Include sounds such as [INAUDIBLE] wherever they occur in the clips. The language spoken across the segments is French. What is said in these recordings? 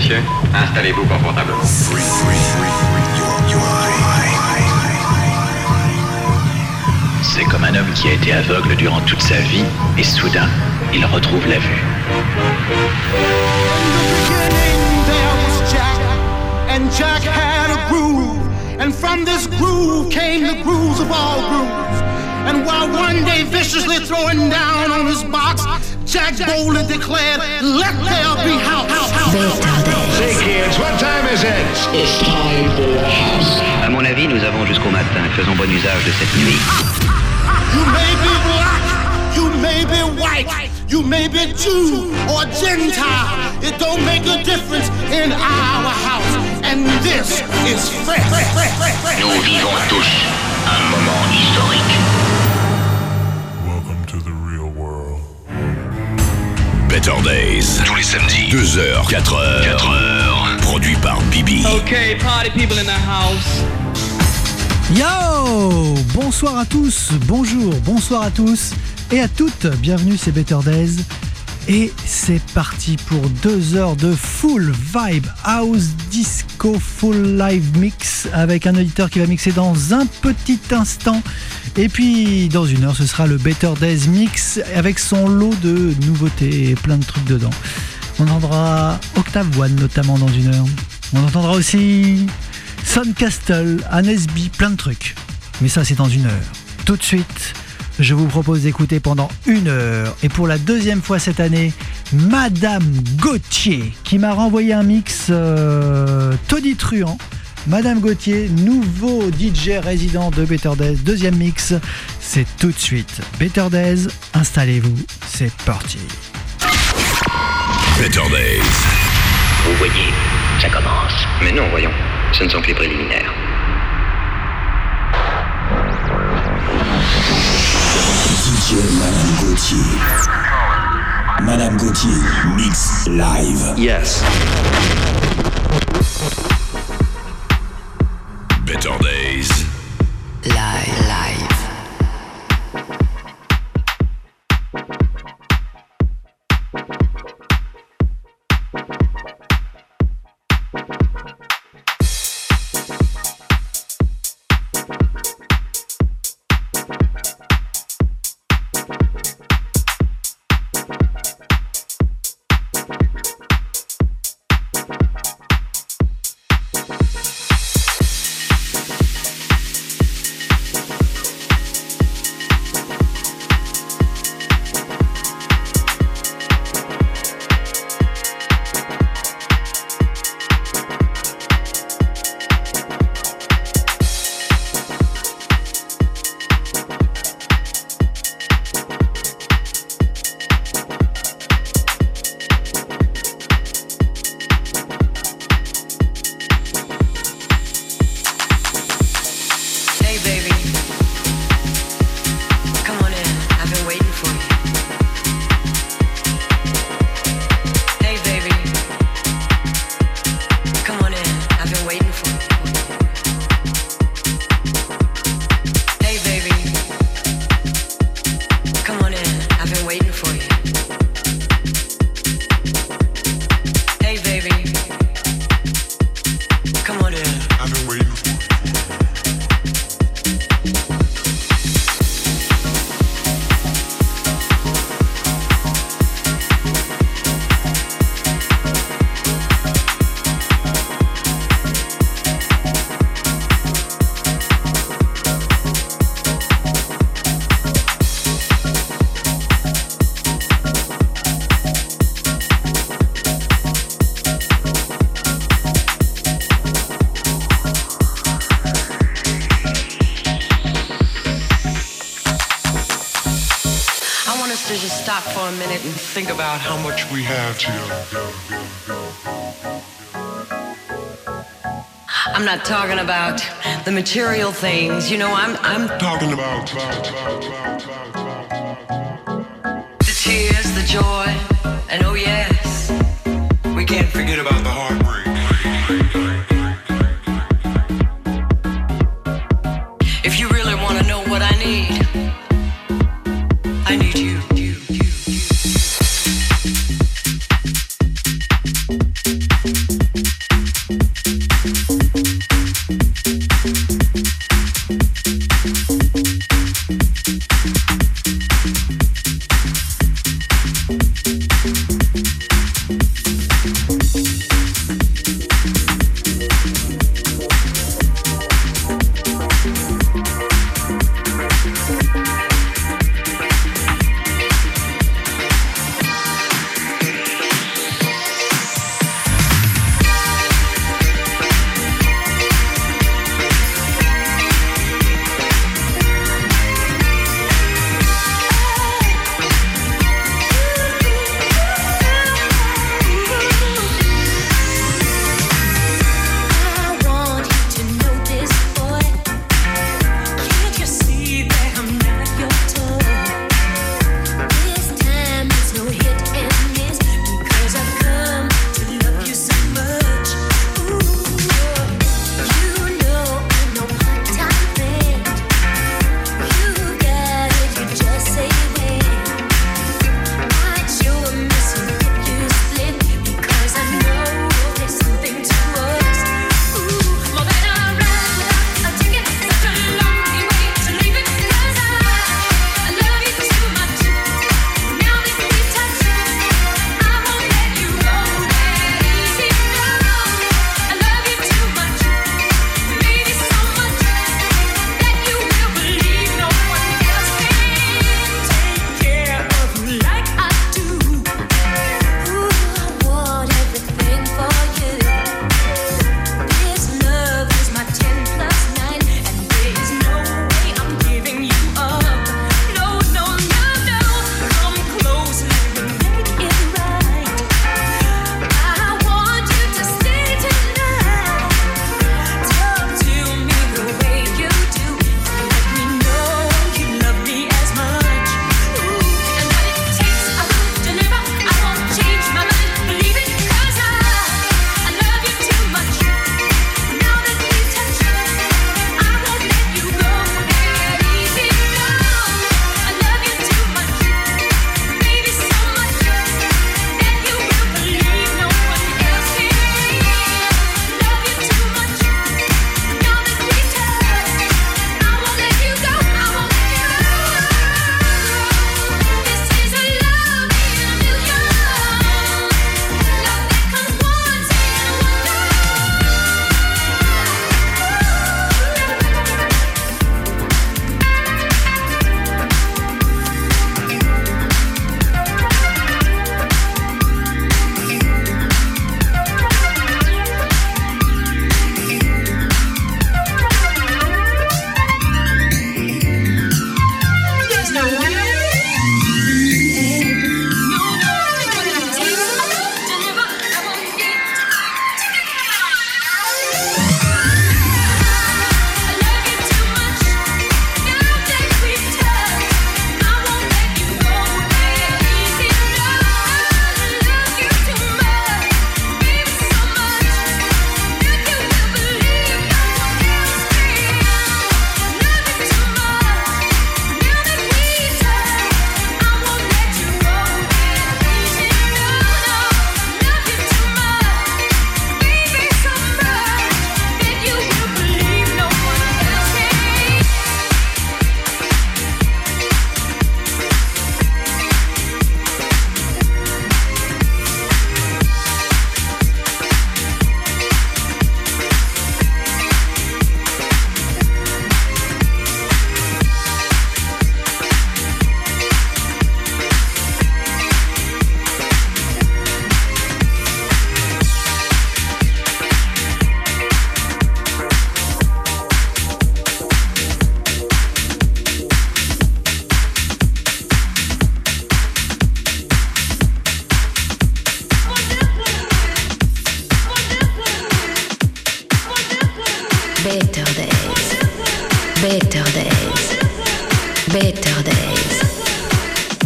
messieurs. Installez-vous confortablement. C'est comme un homme qui a été aveugle durant toute sa vie et soudain, il retrouve la vue. And Jack had a groove, and from this groove came the grooves of all grooves. And while one day viciously throwing down on his box, Jack boldly declared, Let there be house. Say kids, what time is it? It's time for house. À mon avis, nous avon jusqu'au matin. Faisons bon usage de cette nuit. You may be black, you may be white, you may be Jew or Gentile. It don't make a difference in our house. And this is fresh. Nous vivons tous un moment historique. Better Days. Tous les samedis. 2h, 4h. 4h. Produit par Bibi. Okay, party people in the house. Yo Bonsoir à tous, bonjour, bonsoir à tous et à toutes. Bienvenue, c'est Better Days. Et c'est parti pour deux heures de full vibe house disco full live mix avec un auditeur qui va mixer dans un petit instant. Et puis dans une heure, ce sera le Better Days mix avec son lot de nouveautés et plein de trucs dedans. On entendra Octave One notamment dans une heure. On entendra aussi Sun Castle, Anesby, plein de trucs. Mais ça, c'est dans une heure. Tout de suite, je vous propose d'écouter pendant une heure, et pour la deuxième fois cette année, Madame Gauthier, qui m'a renvoyé un mix euh, Toddy Truant. Madame Gauthier, nouveau DJ résident de Better Days, deuxième mix, c'est tout de suite. Better Days, installez-vous, c'est parti. Better Days. Vous voyez, ça commence. Mais non, voyons, ce ne sont que les préliminaires. Madame Gauthier. Madame Gauthier, mix live. Yes. Better not talking about the material things. You know, I'm I'm Talking about. the tears, the joy,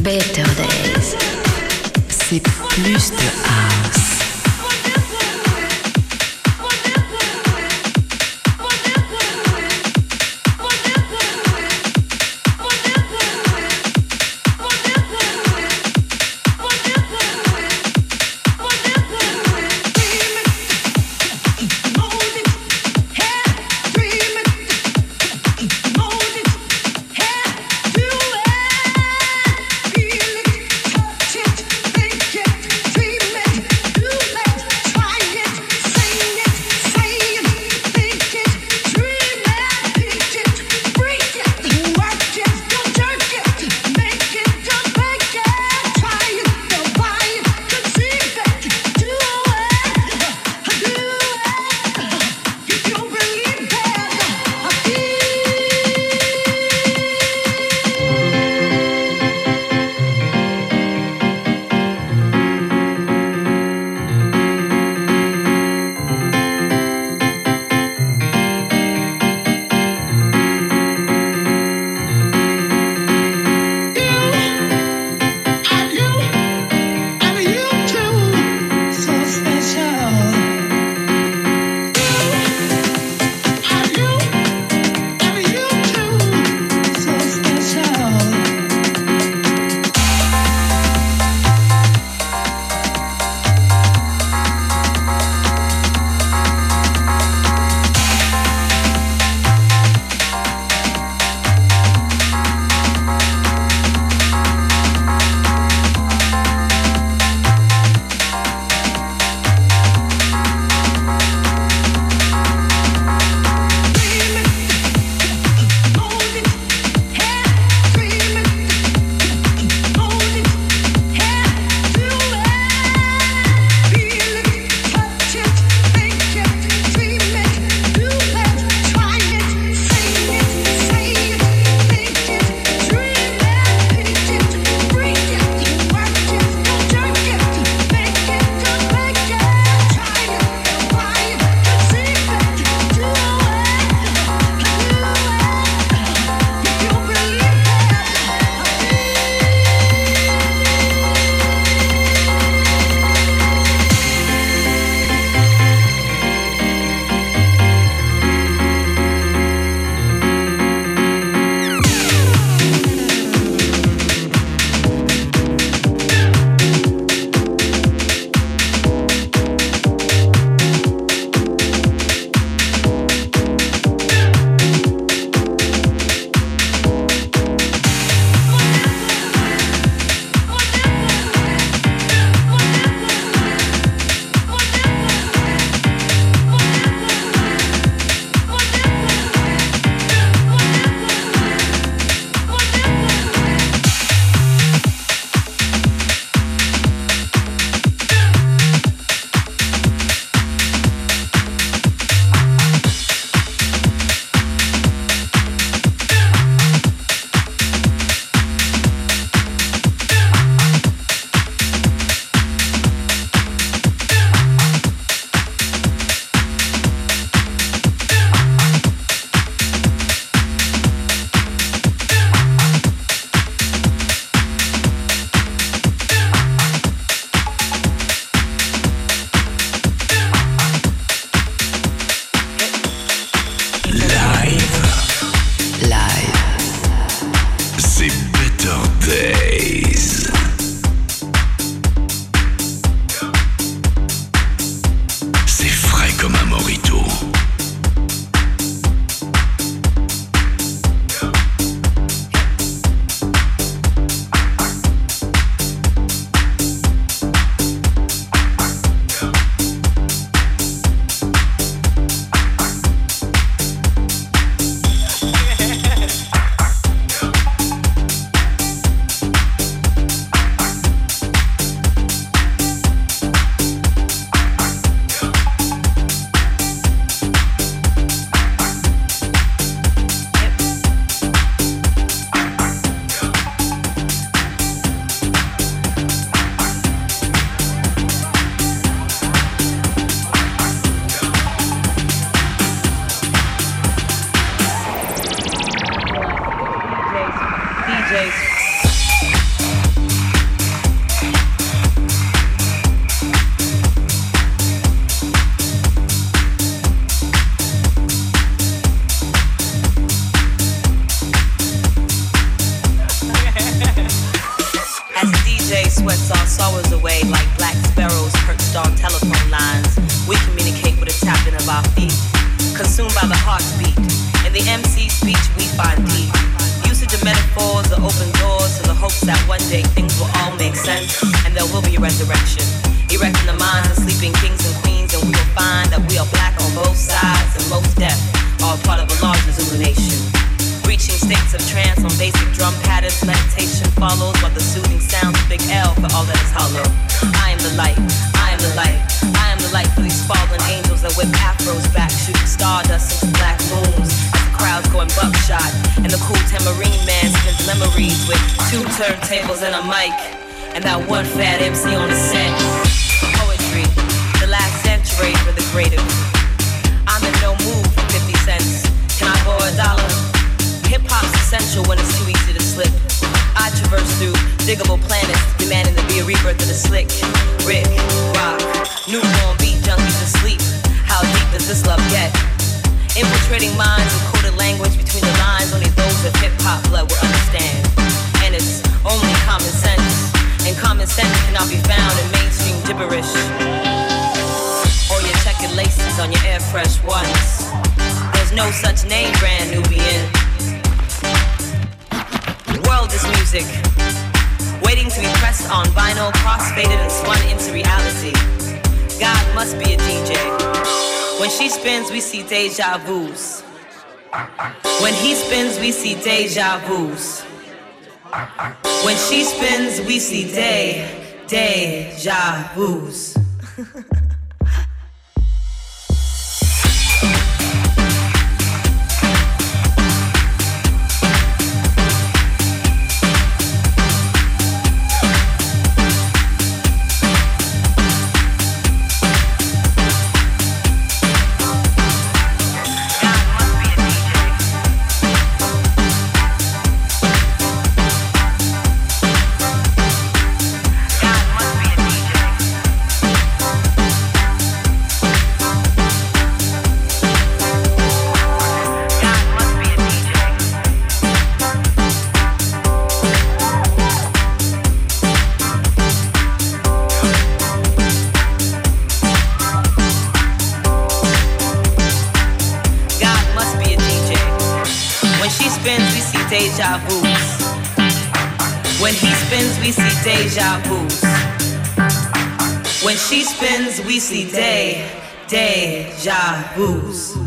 Better Days. C'est plus de house. The light, I am the light for these fallen angels that whip afros back, shooting stardust into black moons. As the crowd's going buckshot, and the cool tambourine man spins memories with two turntables and a mic, and that one fat MC on the set. Poetry, the last century for the creative. I'm in no mood for 50 cents. Can I borrow a dollar? Hip hop's essential when it's too easy to slip. I traverse through diggable planets, demanding to be a rebirth of the slick. Rick, rock, newborn beat junkies asleep. How deep does this love get? Infiltrating minds with coded language between the lines, only those with hip hop blood will understand. And it's only common sense, and common sense cannot be found in mainstream gibberish. Or your checkered laces on your air fresh ones. There's no such name, brand Nubian. World is music, waiting to be pressed on vinyl, crossfaded and spun into reality. God must be a DJ. When she spins, we see deja vus. When he spins, we see deja vus. When she spins, we see day, deja vus. [LAUGHS] deja. When he spins, we see deja vus. When she spins, we see day, deja vus.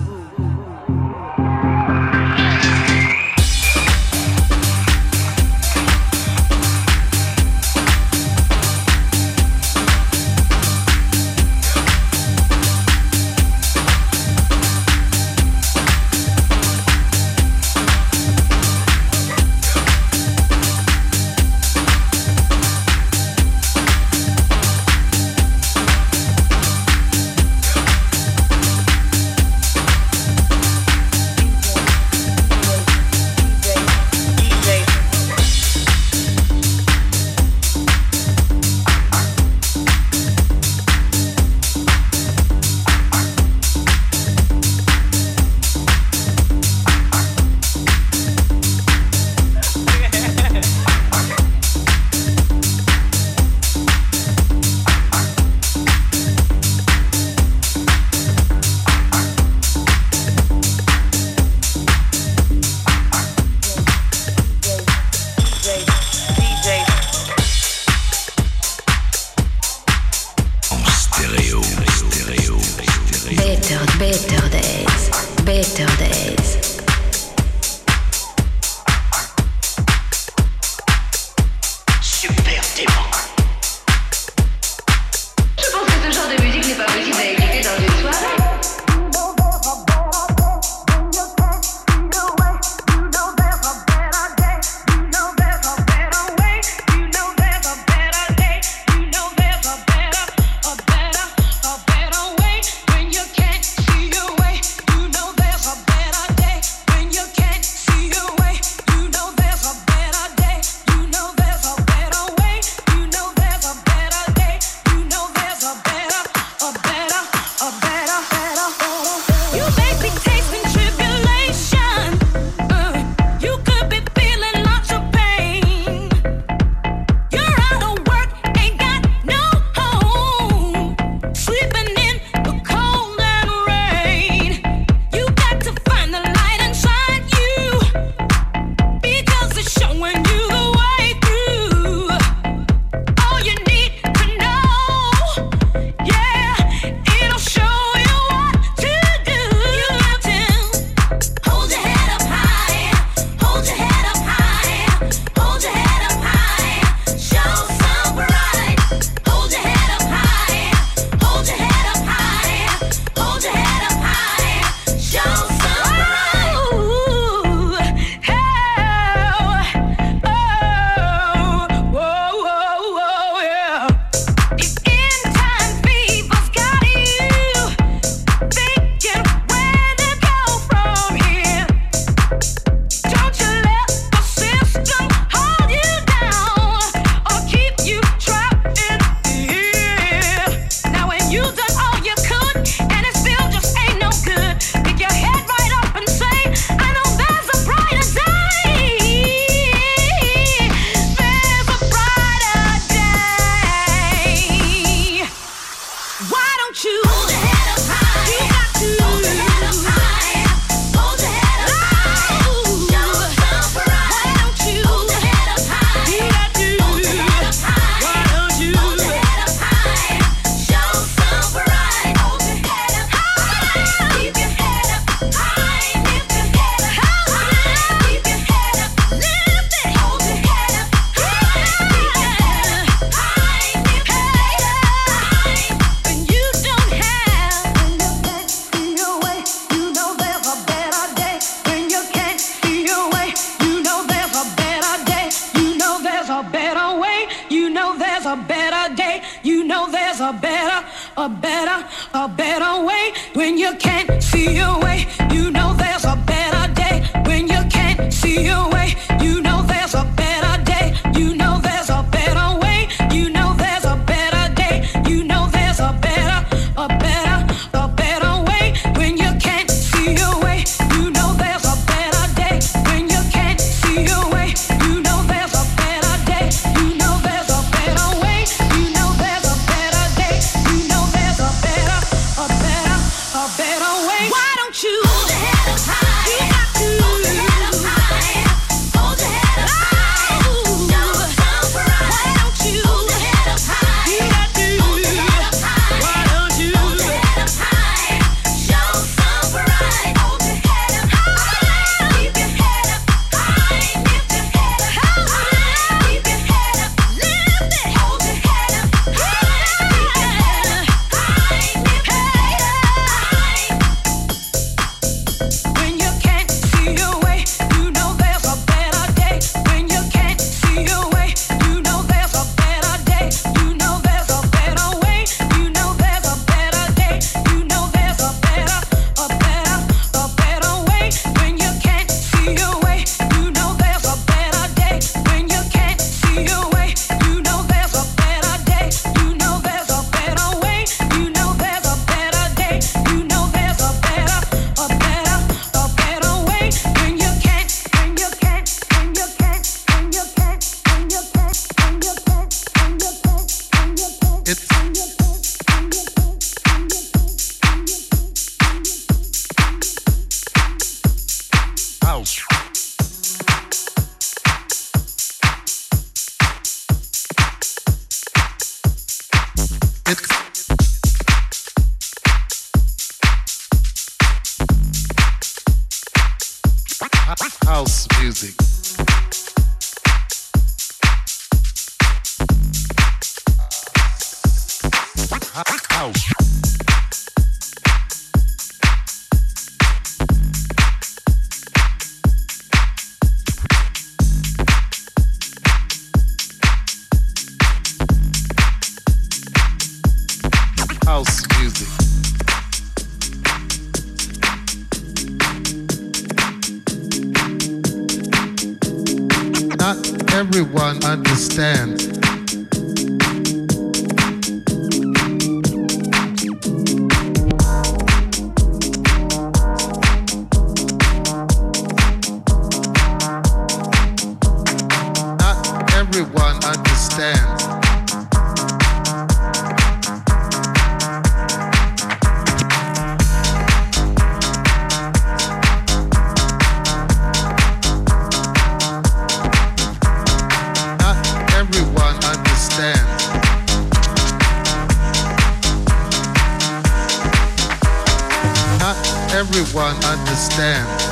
everyone understands.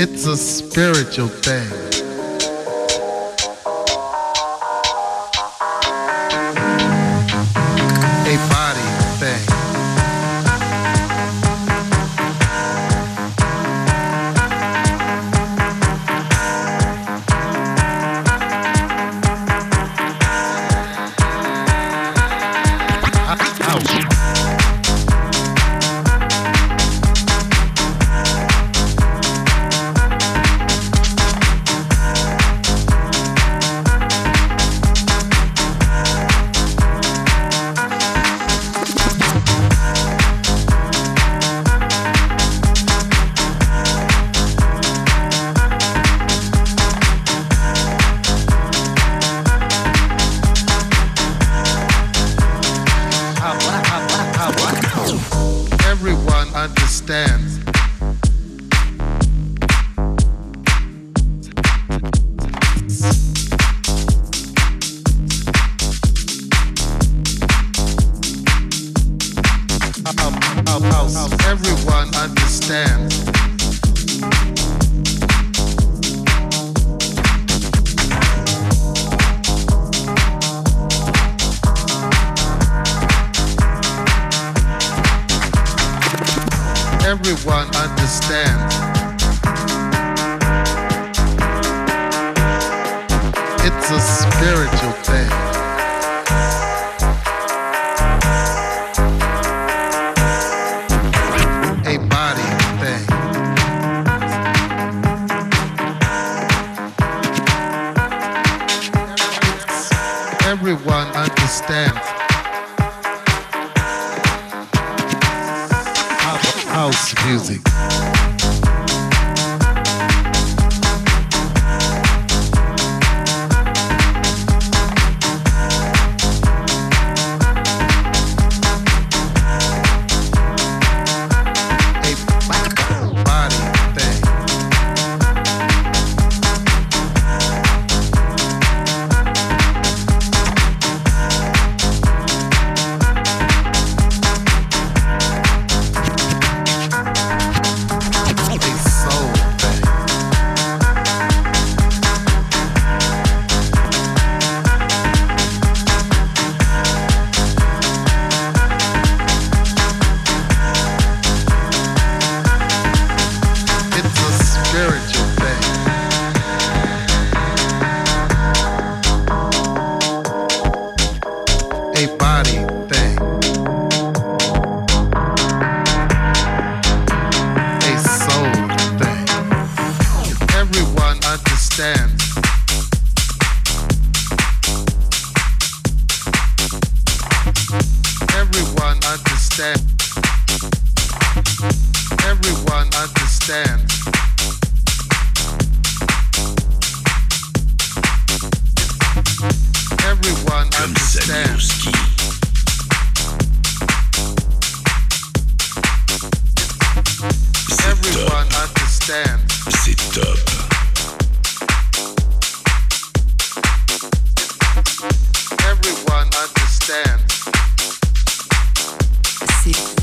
It's a spiritual thing. understand house music.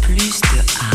Plus de house.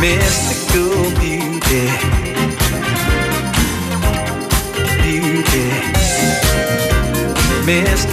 Mystical beauty, beauty, mystical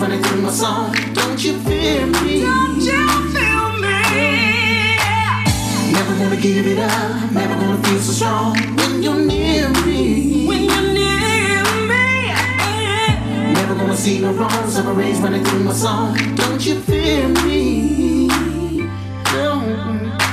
running through my song. Don't you fear me? Don't you feel me? Never gonna give it up. Never gonna feel so strong when you're near me. When you're near me. Never gonna see no wrongs of a running through my song. Don't you fear me? No.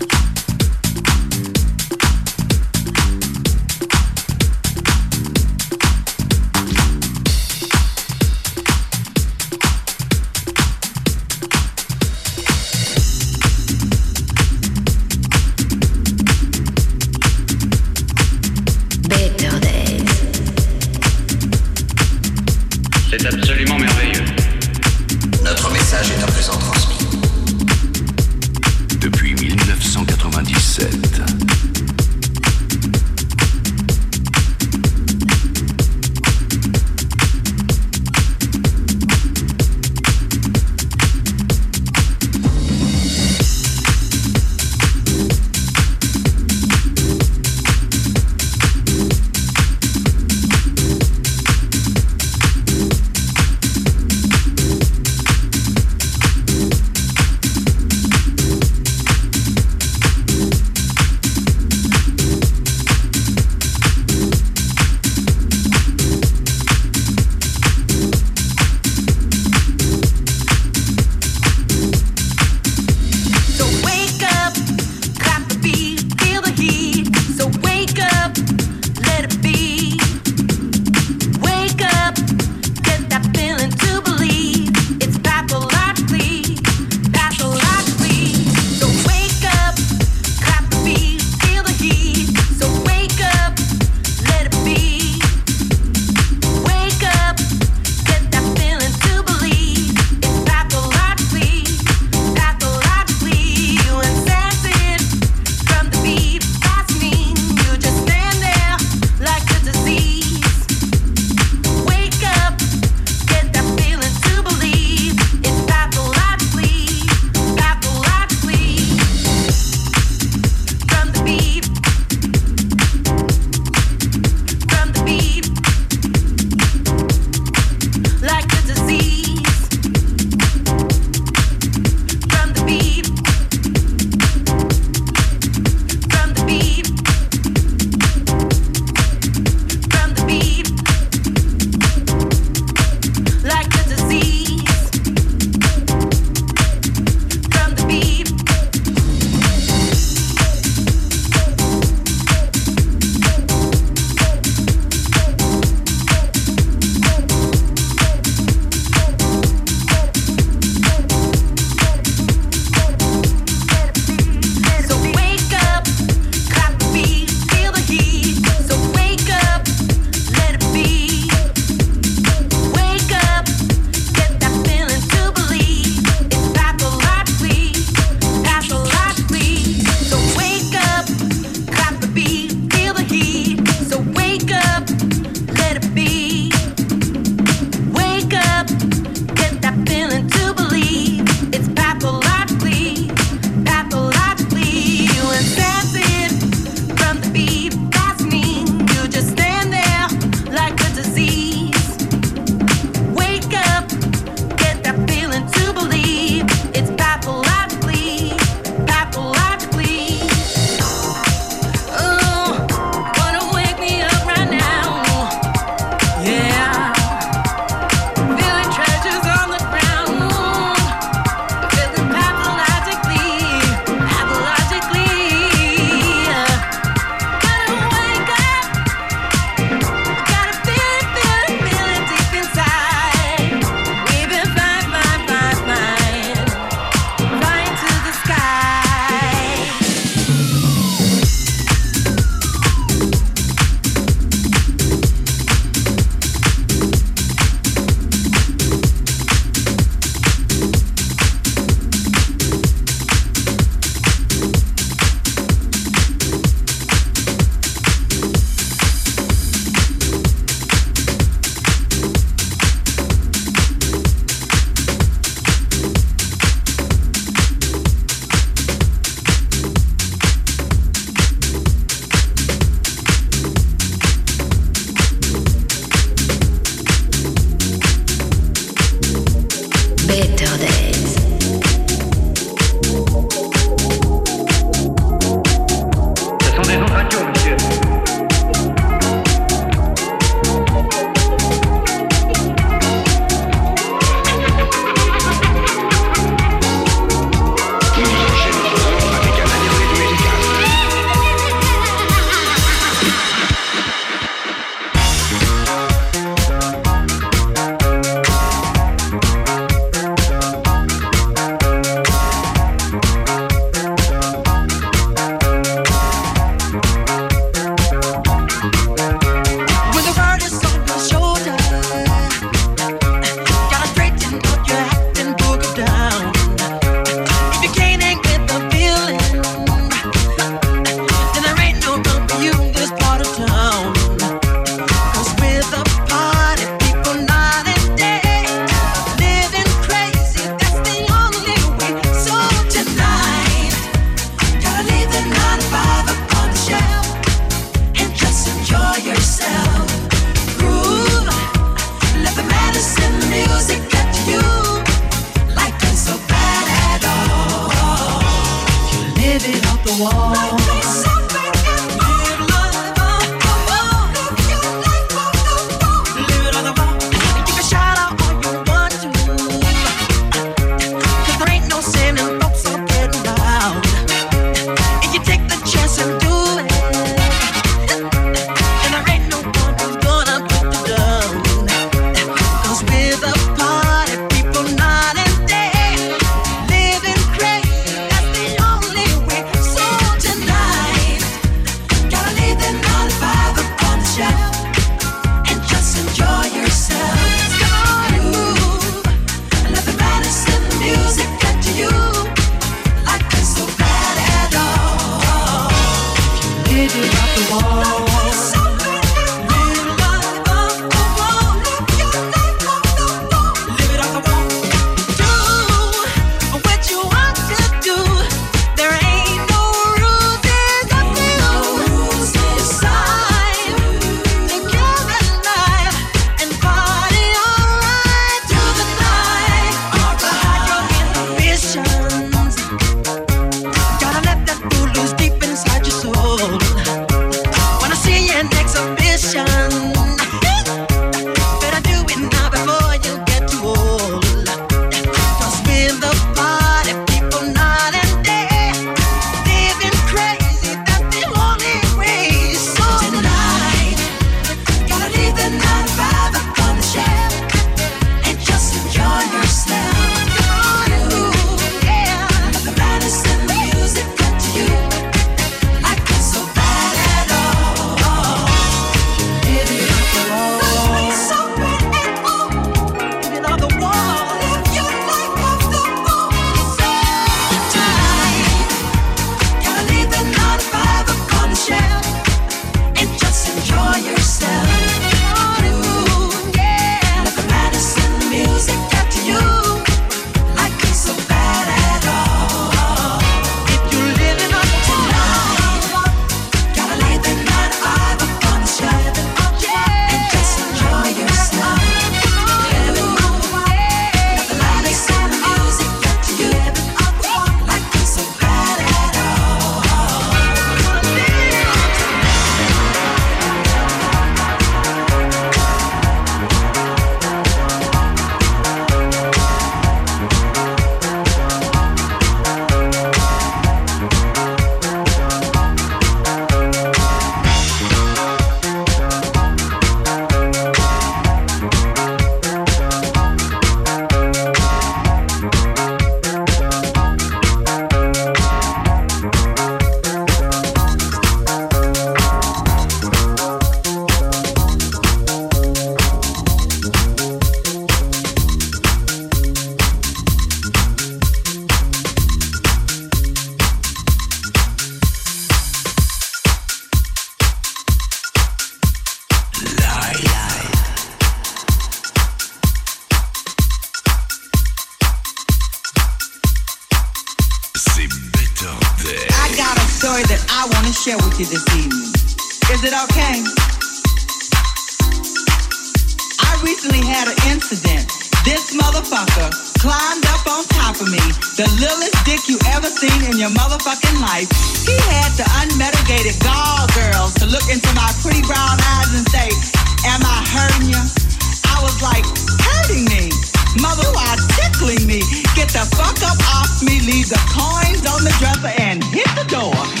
Get the fuck up off me, leave the coins on the dresser and hit the door.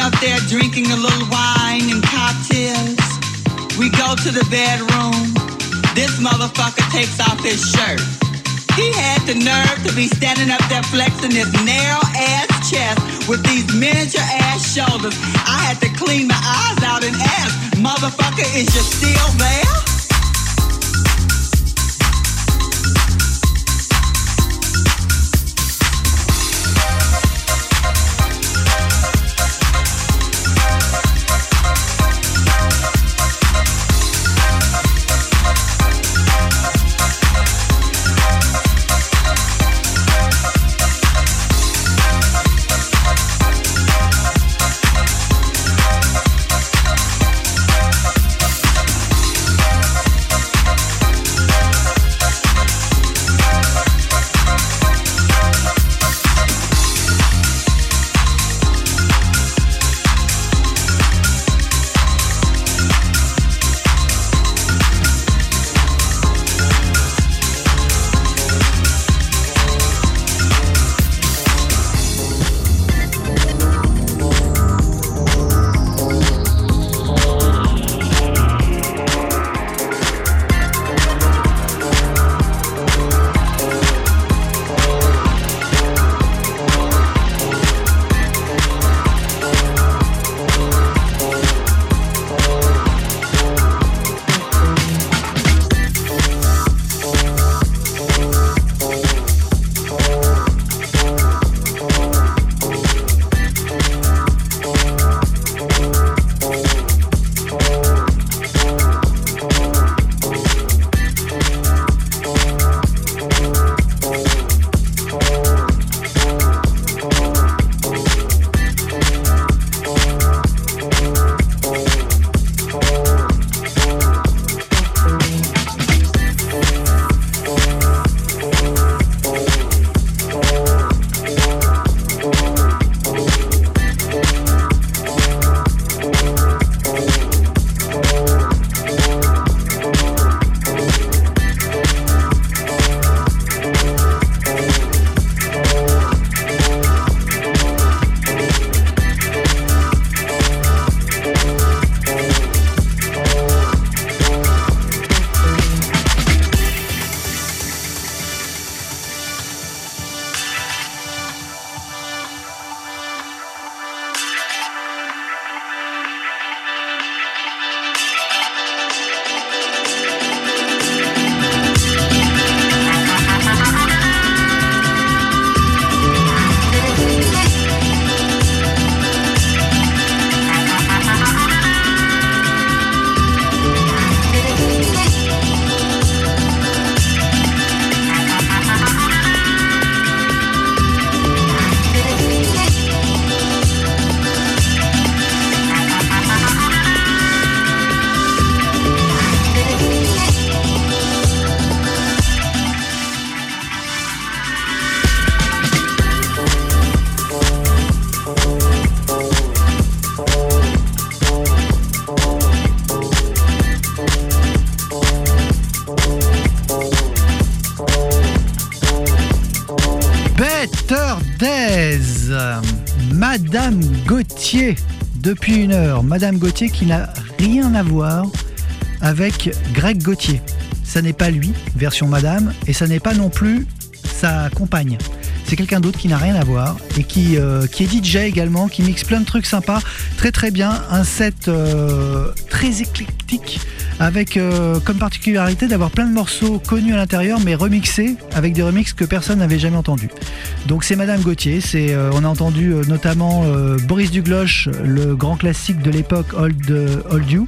out there drinking a little wine and cocktails. We go to the bedroom. This motherfucker takes off his shirt. He had the nerve to be standing up there flexing his narrow ass chest with these miniature ass shoulders. I had to clean my eyes out and ask, motherfucker, is you still there? Madame Gauthier qui n'a rien à voir avec Greg Gauthier. Ça n'est pas lui, version Madame, et ça n'est pas non plus sa compagne. C'est quelqu'un d'autre qui n'a rien à voir et qui, euh, qui est DJ également, qui mixe plein de trucs sympas, très très bien, un set euh, très éclectique avec euh, comme particularité d'avoir plein de morceaux connus à l'intérieur mais remixés avec des remixes que personne n'avait jamais entendus. Donc c'est Madame Gauthier, c'est, on a entendu notamment Boris Dugloche, le grand classique de l'époque Old, You,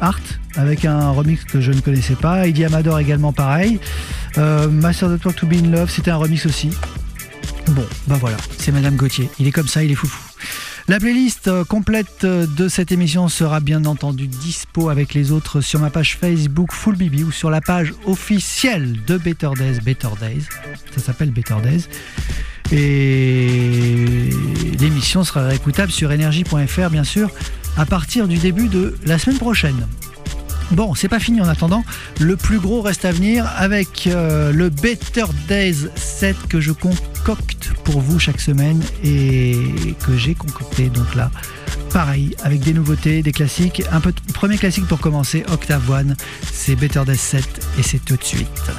Art, avec un remix que je ne connaissais pas, Idi Amador également pareil, Master Talk to Be in Love, c'était un remix aussi. Bon, bah voilà, c'est Madame Gauthier. Il est comme ça, il est foufou. La playlist euh, complète euh, de cette émission sera bien entendu dispo avec les autres sur ma page Facebook Full Bibi ou sur la page officielle de Better Days, Better Days. Ça s'appelle Better Days. Et l'émission sera réécoutable sur énergie.fr bien sûr à partir du début de la semaine prochaine. Bon, c'est pas fini en attendant. Le plus gros reste à venir avec euh, le Better Days set que je concocte pour vous chaque semaine et que j'ai concocté. Donc là, pareil, avec des nouveautés, des classiques. Un peu premier classique pour commencer, Octave One, c'est Better Days 7 et c'est tout de suite.